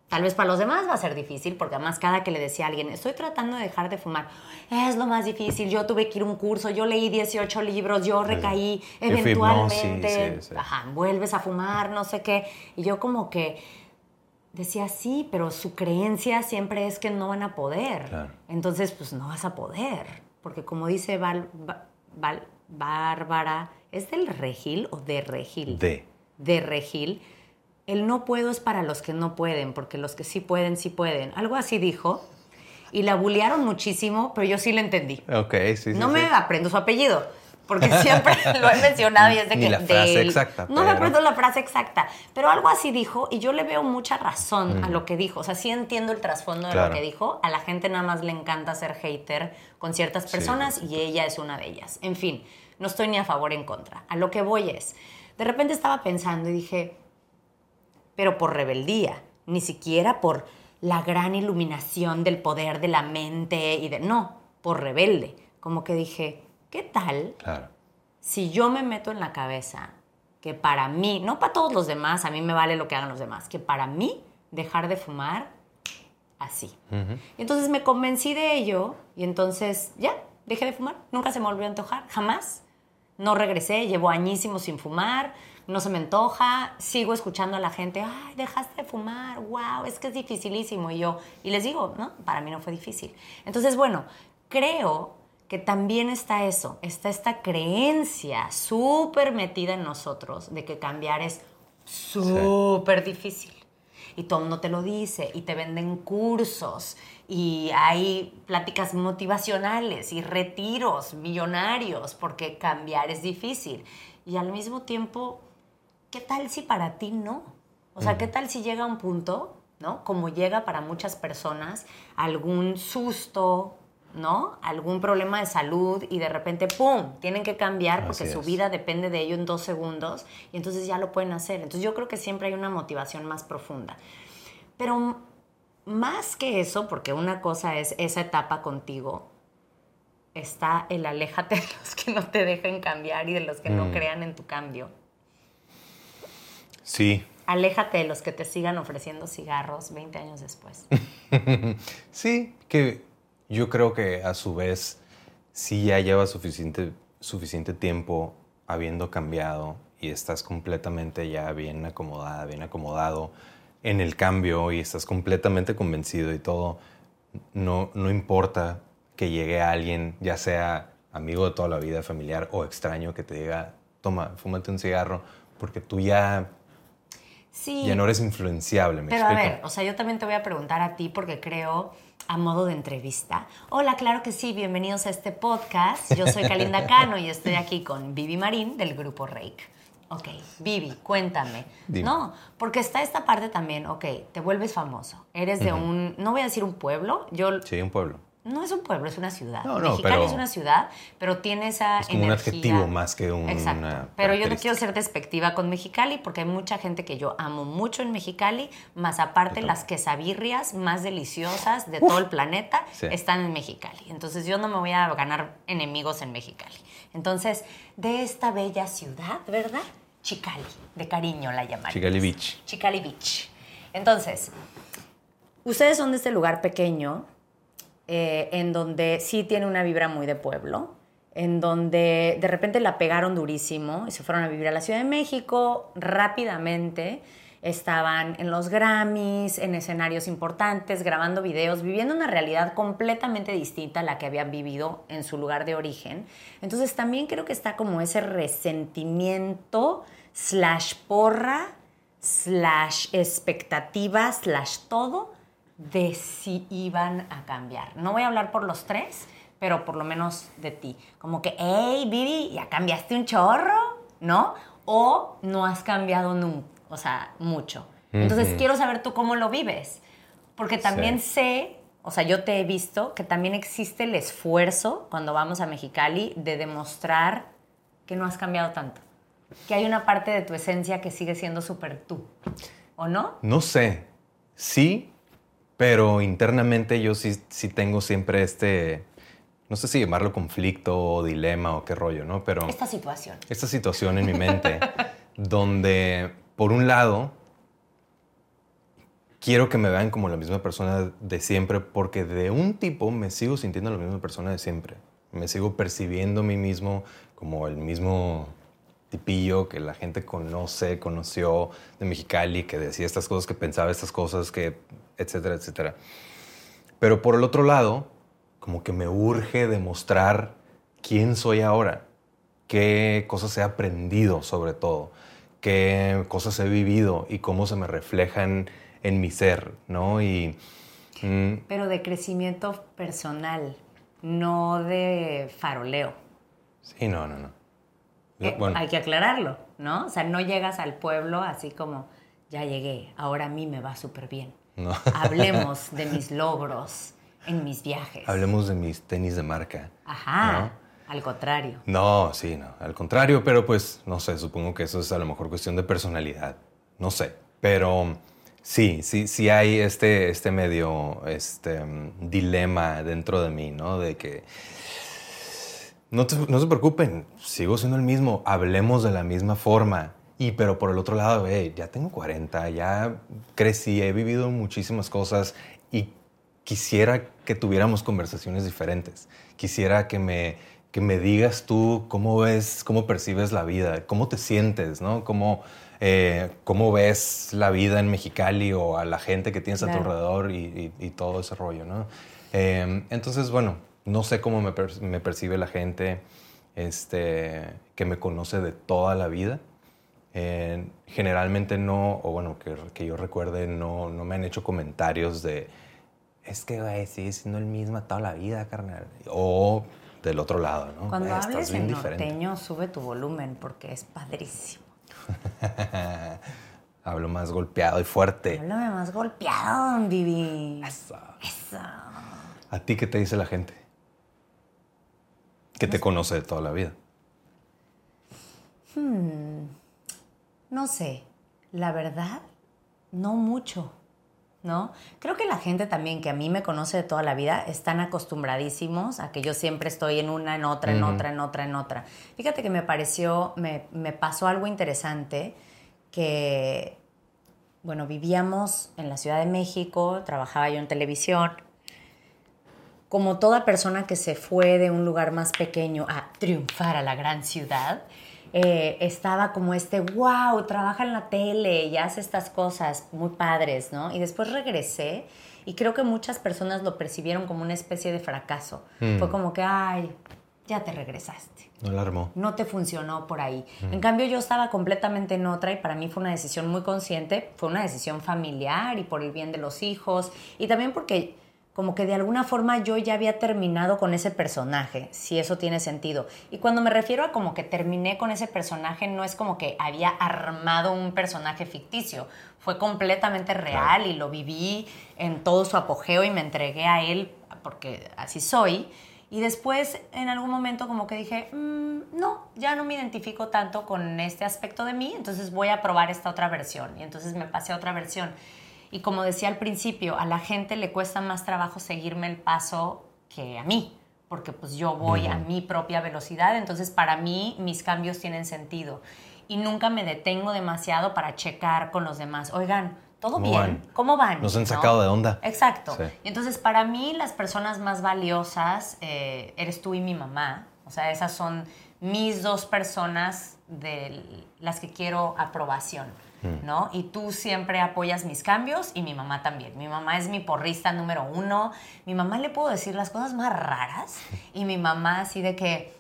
Tal vez para los demás va a ser difícil, porque además cada que le decía a alguien, estoy tratando de dejar de fumar, es lo más difícil, yo tuve que ir a un curso, yo leí 18 libros, yo recaí, eventualmente, Ajá, vuelves a fumar, no sé qué. Y yo como que decía, sí, pero su creencia siempre es que no van a poder. Entonces, pues no vas a poder, porque como dice Val, Val, Bárbara, ¿es del Regil o de Regil? De. De Regil el no puedo es para los que no pueden, porque los que sí pueden, sí pueden. Algo así dijo. Y la bullearon muchísimo, pero yo sí la entendí. Ok, sí, sí. No me aprendo su apellido, porque *laughs* siempre lo he mencionado y es de Ni que. la frase del- exacta, No me pero- aprendo la frase exacta, pero algo así dijo y yo le veo mucha razón a lo que dijo. O sea, sí entiendo el trasfondo de lo que dijo. A la gente nada más le encanta ser hater con ciertas personas y ella es una de ellas. En fin, no estoy ni a favor ni en contra. A lo que voy es, de repente estaba pensando y dije, pero por rebeldía, ni siquiera por la gran iluminación del poder de la mente y de no, por rebelde. Como que dije, ¿qué tal Claro. si yo me meto en la cabeza que para mí, no para todos los demás, a mí me vale lo que hagan los demás, que para mí dejar de fumar así. Y entonces me convencí de ello y entonces ya, dejé de fumar, nunca se me volvió a antojar, jamás. No regresé, llevo añísimos sin fumar, no se me antoja, sigo escuchando a la gente, ay, dejaste de fumar, wow, es que es dificilísimo. Y yo, y les digo, no, para mí no fue difícil. Entonces, bueno, creo que también está eso, está esta creencia súper metida en nosotros de que cambiar es súper difícil. Y todo mundo te lo dice, y te venden cursos, y hay pláticas motivacionales y retiros millonarios, porque cambiar es difícil. Y al mismo tiempo, ¿qué tal si para ti no? O sea, ¿qué tal si llega un punto, ¿no? Como llega para muchas personas, algún susto, ¿no? Algún problema de salud y de repente, ¡pum!, tienen que cambiar porque su vida depende de ello en dos segundos y entonces ya lo pueden hacer. Entonces yo creo que siempre hay una motivación más profunda. Pero más que eso, porque una cosa es esa etapa contigo, está el aléjate de los que no te dejen cambiar y de los que no crean en tu cambio. Sí, aléjate de los que te sigan ofreciendo cigarros 20 años después. *laughs* sí, que yo creo que a su vez sí ya lleva suficiente, suficiente tiempo habiendo cambiado y estás completamente ya bien acomodada, bien acomodado en el cambio y estás completamente convencido y todo, no, no importa que llegue alguien, ya sea amigo de toda la vida, familiar o extraño, que te diga, toma, fúmate un cigarro, porque tú ya, sí, ya no eres influenciable. ¿me Pero a ver, o sea, yo también te voy a preguntar a ti porque creo a modo de entrevista. Hola, claro que sí, bienvenidos a este podcast. Yo soy Kalinda *laughs* Cano y estoy aquí con Vivi Marín del grupo Rake. Ok, Vivi, cuéntame. Dime. No, porque está esta parte también, ok, te vuelves famoso. Eres de un, no voy a decir un pueblo, yo Sí, un pueblo. No es un pueblo, es una ciudad. No, no, Mexicali pero- es una ciudad, pero tiene esa Es como un adjetivo más que un- Exacto. una Pero yo no quiero ser despectiva con Mexicali porque hay mucha gente que yo amo mucho en Mexicali, más aparte las quesabirrias más deliciosas de todo el planeta Sí. están en Mexicali. Entonces yo no me voy a ganar enemigos en Mexicali. Entonces, de esta bella ciudad, ¿verdad? Chicali, de cariño la llamaríamos. Chicali Beach. Chicali Beach. Entonces, ustedes son de este lugar pequeño, eh, en donde sí tiene una vibra muy de pueblo, en donde de repente la pegaron durísimo y se fueron a vivir a la Ciudad de México rápidamente. Estaban en los Grammys, en escenarios importantes, grabando videos, viviendo una realidad completamente distinta a la que habían vivido en su lugar de origen. Entonces también creo que está como ese resentimiento slash porra slash expectativa slash todo de si iban a cambiar. No voy a hablar por los tres, pero por lo menos de ti. Como que, hey, Vivi, ya cambiaste un chorro, ¿no? O no has cambiado nunca, o sea, mucho. Entonces quiero saber tú cómo lo vives. Porque también Sí. sé, o sea, yo te he visto que también existe el esfuerzo cuando vamos a Mexicali de demostrar que no has cambiado tanto. Que hay una parte de tu esencia que sigue siendo súper tú. ¿O no? No sé, sí, pero internamente yo sí, sí tengo siempre este, no sé si llamarlo conflicto o dilema o qué rollo, ¿no? Pero Esta situación. esta situación en mi mente donde, por un lado, quiero que me vean como la misma persona de siempre porque de un tipo me sigo sintiendo la misma persona de siempre. Me sigo percibiendo a mí mismo como el mismo tipillo que la gente conoce, conoció de Mexicali, que decía estas cosas, que pensaba estas cosas, que etcétera, etcétera. Pero por el otro lado, como que me urge demostrar quién soy ahora, qué cosas he aprendido sobre todo, qué cosas he vivido y cómo se me reflejan en mi ser, ¿no? Y mm, Pero de crecimiento personal, no de faroleo. sí, no, no, no. Eh, Bueno, Hay que aclararlo, ¿no? O sea, no llegas al pueblo así como, ya llegué, ahora a mí me va súper bien. no. *laughs* Hablemos *laughs* de mis logros en mis viajes. Hablemos de mis tenis de marca. Ajá, ¿no? al contrario. No, sí, no. Al contrario, pero pues, no sé, supongo que eso es a lo mejor cuestión de personalidad. No sé. Pero sí, sí, sí hay este, este medio este, mm, dilema dentro de mí, ¿no? De que no, te- no se preocupen, sigo siendo el mismo, hablemos de la misma forma. Y pero por el otro lado, hey, ya tengo 40, ya crecí, he vivido muchísimas cosas y quisiera que tuviéramos conversaciones diferentes. Quisiera que me, que me digas tú cómo ves, cómo percibes la vida, cómo te sientes, ¿no? Cómo, eh, cómo ves la vida en Mexicali o a la gente que tienes a tu Claro. alrededor y, y- y todo ese rollo, ¿no? Eh, entonces, bueno, no sé cómo me, per- me percibe la gente este, que me conoce de toda la vida. Eh, generalmente no, o bueno, que, que yo recuerde, no, no me han hecho comentarios de, es que, güey, sigue siendo el mismo toda la vida, carnal. O del otro lado, ¿no? Cuando "Güey, hables en norteño, sube tu volumen porque es padrísimo. *laughs* Hablo más golpeado y fuerte. Háblame más golpeado, Vivi. Eso. Eso. ¿A ti qué te dice la gente? Que te conoce de toda la vida. No sé, la verdad, no mucho, ¿no? Creo que la gente también que a mí me conoce de toda la vida están acostumbradísimos a que yo siempre estoy en una, en otra, en otra, en otra, en otra. Fíjate que me pareció, me, me pasó algo interesante que bueno, vivíamos en la Ciudad de México, trabajaba yo en televisión. Como toda persona que se fue de un lugar más pequeño a triunfar a la gran ciudad, eh, estaba como este, wow, trabaja en la tele y hace estas cosas muy padres, ¿no? Y después regresé y creo que muchas personas lo percibieron como una especie de fracaso. Mm. Fue como que, ay, ya te regresaste. No la armó. No te funcionó por ahí. En cambio, yo estaba completamente en otra y para mí fue una decisión muy consciente, fue una decisión familiar y por el bien de los hijos y también porque como que de alguna forma yo ya había terminado con ese personaje, si eso tiene sentido. Y cuando me refiero a como que terminé con ese personaje, no es como que había armado un personaje ficticio, fue completamente real y lo viví en todo su apogeo y me entregué a él porque así soy. Y después, en algún momento, como que dije, "Mm, no, ya no me identifico tanto con este aspecto de mí, entonces voy a probar esta otra versión. Y entonces me pasé a otra versión. Y como decía al principio, a la gente le cuesta más trabajo seguirme el paso que a mí, porque pues yo voy a mi propia velocidad, entonces para mí mis cambios tienen sentido. Y nunca me detengo demasiado para checar con los demás. Oigan, ¿todo ¿Cómo bien? van? ¿Cómo van? Nos han ¿No? sacado de onda. Exacto. Sí. Entonces, para mí, las personas más valiosas eh, eres tú y mi mamá. O sea, esas son mis dos personas de las que quiero aprobación, Mm. ¿no? Y tú siempre apoyas mis cambios y mi mamá también. Mi mamá es mi porrista número uno. Mi mamá le puedo decir las cosas más raras *laughs* y mi mamá así de que...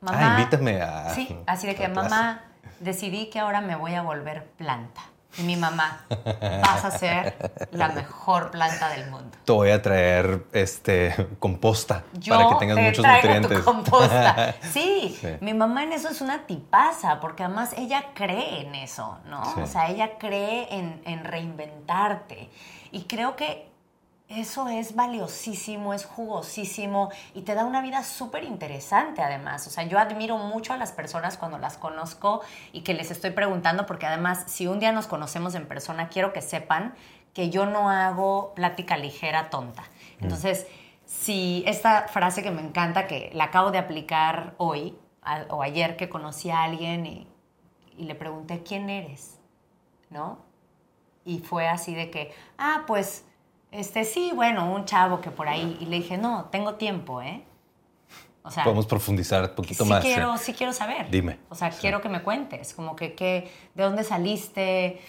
Mamá, Ah, invítame a- Sí, así de que, mamá, decidí que ahora me voy a volver planta. Y mi mamá, vas a ser la mejor planta del mundo. Te voy a traer este composta Yo para que tengas te muchos nutrientes. tu composta. *laughs* Sí, Sí. mi mamá en eso es una tipaza, porque además ella cree en eso, ¿no? Sí. O sea, ella cree en, en reinventarte. Y creo que eso es valiosísimo, es jugosísimo y te da una vida súper interesante además. O sea, yo admiro mucho a las personas cuando las conozco y que les estoy preguntando, porque además si un día nos conocemos en persona, quiero que sepan que yo no hago plática ligera tonta. Entonces, si esta frase que me encanta, que la acabo de aplicar hoy a- o ayer que conocí a alguien y, y le pregunté, ¿quién eres? ¿No? Y fue así de que, ah, pues, este, sí, bueno, un chavo que por ahí. Y le dije, no, tengo tiempo, ¿eh? O sea, Podemos profundizar un poquito sí más. quiero, sí. sí quiero saber. Dime. O sea, Sí. quiero que me cuentes, como que, que, de dónde saliste,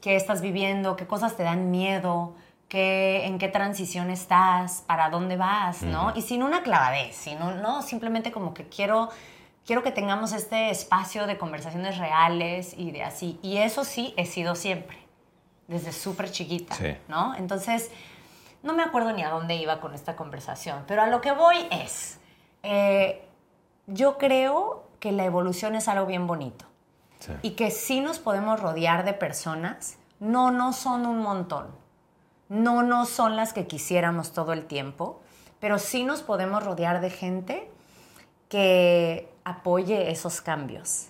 qué estás viviendo, qué cosas te dan miedo, qué, en qué transición estás, para dónde vas, ¿no? Y sin una clavadez, sino, no, simplemente como que quiero, quiero que tengamos este espacio de conversaciones reales y de así. Y eso sí he sido siempre, desde súper chiquita, Sí. ¿no? Entonces, no me acuerdo ni a dónde iba con esta conversación, pero a lo que voy es, eh, yo creo que la evolución es algo bien bonito Sí. y que sí nos podemos rodear de personas, no, no son un montón, no, no son las que quisiéramos todo el tiempo, pero sí nos podemos rodear de gente que apoye esos cambios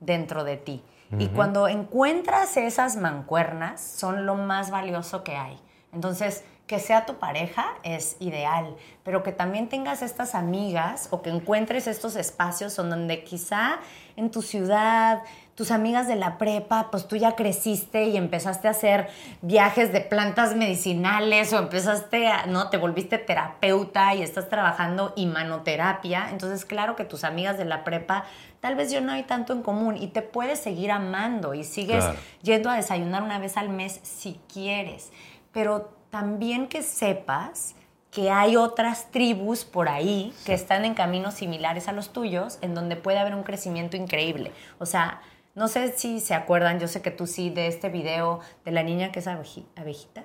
dentro de ti. Y cuando encuentras esas mancuernas, son lo más valioso que hay. Entonces, que sea tu pareja es ideal, pero que también tengas estas amigas o que encuentres estos espacios en donde quizá en tu ciudad, tus amigas de la prepa, pues tú ya creciste y empezaste a hacer viajes de plantas medicinales o empezaste a, no, te volviste terapeuta y estás trabajando imanoterapia. Entonces, claro que tus amigas de la prepa, tal vez yo no hay tanto en común y te puedes seguir amando y sigues Claro. yendo a desayunar una vez al mes si quieres. Pero también que sepas que hay otras tribus por ahí que están en caminos similares a los tuyos, en donde puede haber un crecimiento increíble. O sea, no sé si se acuerdan, yo sé que tú sí, de este video de la niña que es abeji- abejita.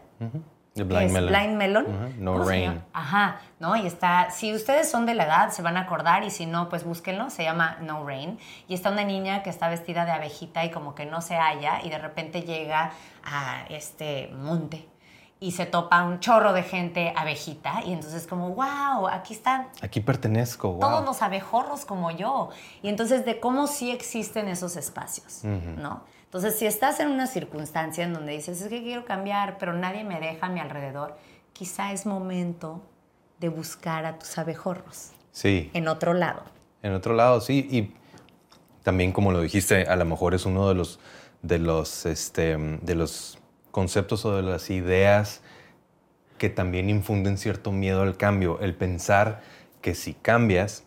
The que Blind es Melon. Blind Melon. No ¿Cómo se Rain. Ajá, ¿no? Y está, si ustedes son de la edad, se van a acordar y si no, pues búsquenlo, se llama No Rain. Y está una niña que está vestida de abejita y como que no se halla y de repente llega a este monte y se topa un chorro de gente abejita y entonces como, wow, aquí están Aquí pertenezco. Wow. todos los abejorros como yo. Y entonces de cómo sí existen esos espacios, ¿no? Entonces, si estás en una circunstancia en donde dices, es que quiero cambiar, pero nadie me deja a mi alrededor, quizá es momento de buscar a tus abejorros Sí. en otro lado. En otro lado, sí. Y también, como lo dijiste, a lo mejor es uno de los, de los, este, de los conceptos o de las ideas que también infunden cierto miedo al cambio. El pensar que si cambias,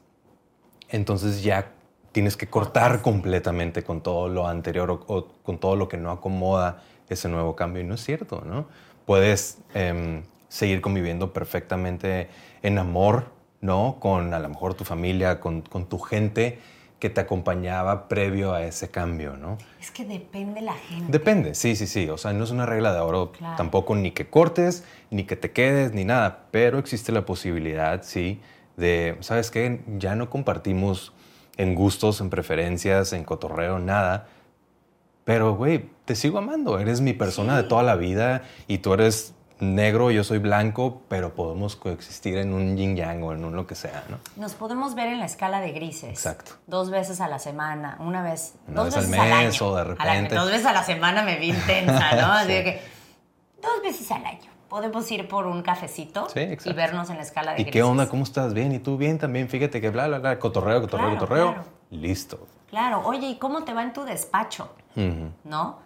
entonces ya tienes que cortar completamente con todo lo anterior o, con todo lo que no acomoda ese nuevo cambio. Y no es cierto, ¿no? Puedes em, seguir conviviendo perfectamente en amor, ¿no? Con a lo mejor tu familia, con, con tu gente que te acompañaba previo a ese cambio, ¿no? Es que depende la gente. Depende, sí, sí, sí. O sea, no es una regla de oro tampoco ni que cortes, ni que te quedes, ni nada. Pero existe la posibilidad, sí, de, ¿sabes qué? Ya no compartimos en gustos, en preferencias, en cotorreo, nada. Pero, güey, te sigo amando. Eres mi persona de toda la vida y tú eres negro, yo soy blanco, pero podemos coexistir en un yin yang o en un lo que sea, ¿no? Nos podemos ver en la escala de grises. Exacto. Dos veces a la semana, una vez. Una dos vez veces al al mes año. o de la- repente. dos veces a la semana me vi intensa, ¿no? *laughs* Así Sí. que. Dos veces al año. Podemos ir por un cafecito Sí, y vernos en la escala de ¿Y grises. qué onda? ¿Cómo estás? Bien. ¿Y tú bien también? Fíjate que bla, bla, bla, cotorreo, cotorreo, Claro, cotorreo. claro. Listo. Claro, oye, ¿y cómo te va en tu despacho? ¿No?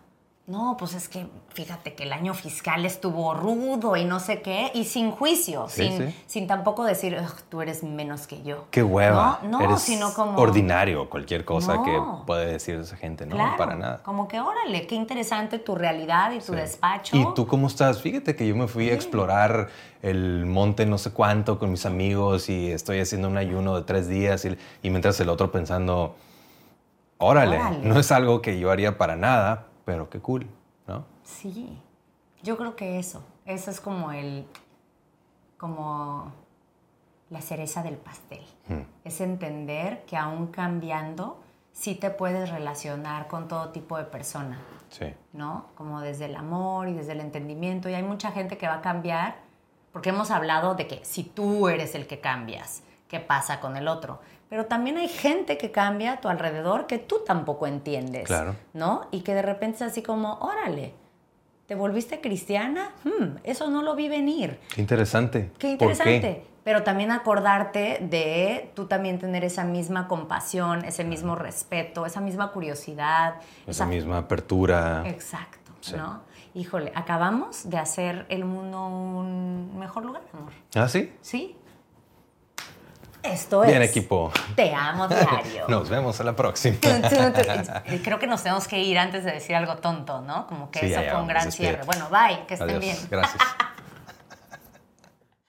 No, pues es que fíjate que el año fiscal estuvo rudo y no sé qué, y sin juicio, Sí, sin, sí. sin tampoco decir, "Ugh, tú eres menos que yo. Qué hueva. No, no Eres sino como. ordinario, cualquier cosa No. que puede decir esa gente, no, Claro, para nada. Como que órale, qué interesante tu realidad y tu Sí. despacho. ¿Y tú cómo estás? Fíjate que yo me fui a explorar el monte no sé cuánto con mis amigos y estoy haciendo un ayuno de tres días y, y mientras el otro pensando, órale, Órale. no es algo que yo haría para nada, pero qué cool, ¿no? Sí, yo creo que eso, eso es como el, como la cereza del pastel. Mm. Es entender que aún cambiando, sí te puedes relacionar con todo tipo de persona, Sí. ¿no? Como desde el amor y desde el entendimiento. Y hay mucha gente que va a cambiar, porque hemos hablado de que si tú eres el que cambias, ¿qué pasa con el otro? Pero también hay gente que cambia a tu alrededor que tú tampoco entiendes, Claro. ¿no? Y que de repente es así como, órale, ¿te volviste cristiana? Hmm, eso no lo vi venir. Qué interesante. Qué ¿Por interesante. Pero también acordarte de tú también tener esa misma compasión, ese mismo respeto, esa misma curiosidad. Esa misma apertura. Exacto, Sí. ¿no? Híjole, acabamos de hacer el mundo un mejor lugar, amor. ¿Ah, sí? ¿Sí? Esto Bien, es. equipo. Te amo diario. *laughs* Nos vemos a la próxima. Tun. Creo que nos tenemos que ir antes de decir algo tonto, ¿no? Como que Sí, eso ya, fue un gran cierre. Bueno, bye, que estén Adiós. bien. Gracias. *laughs*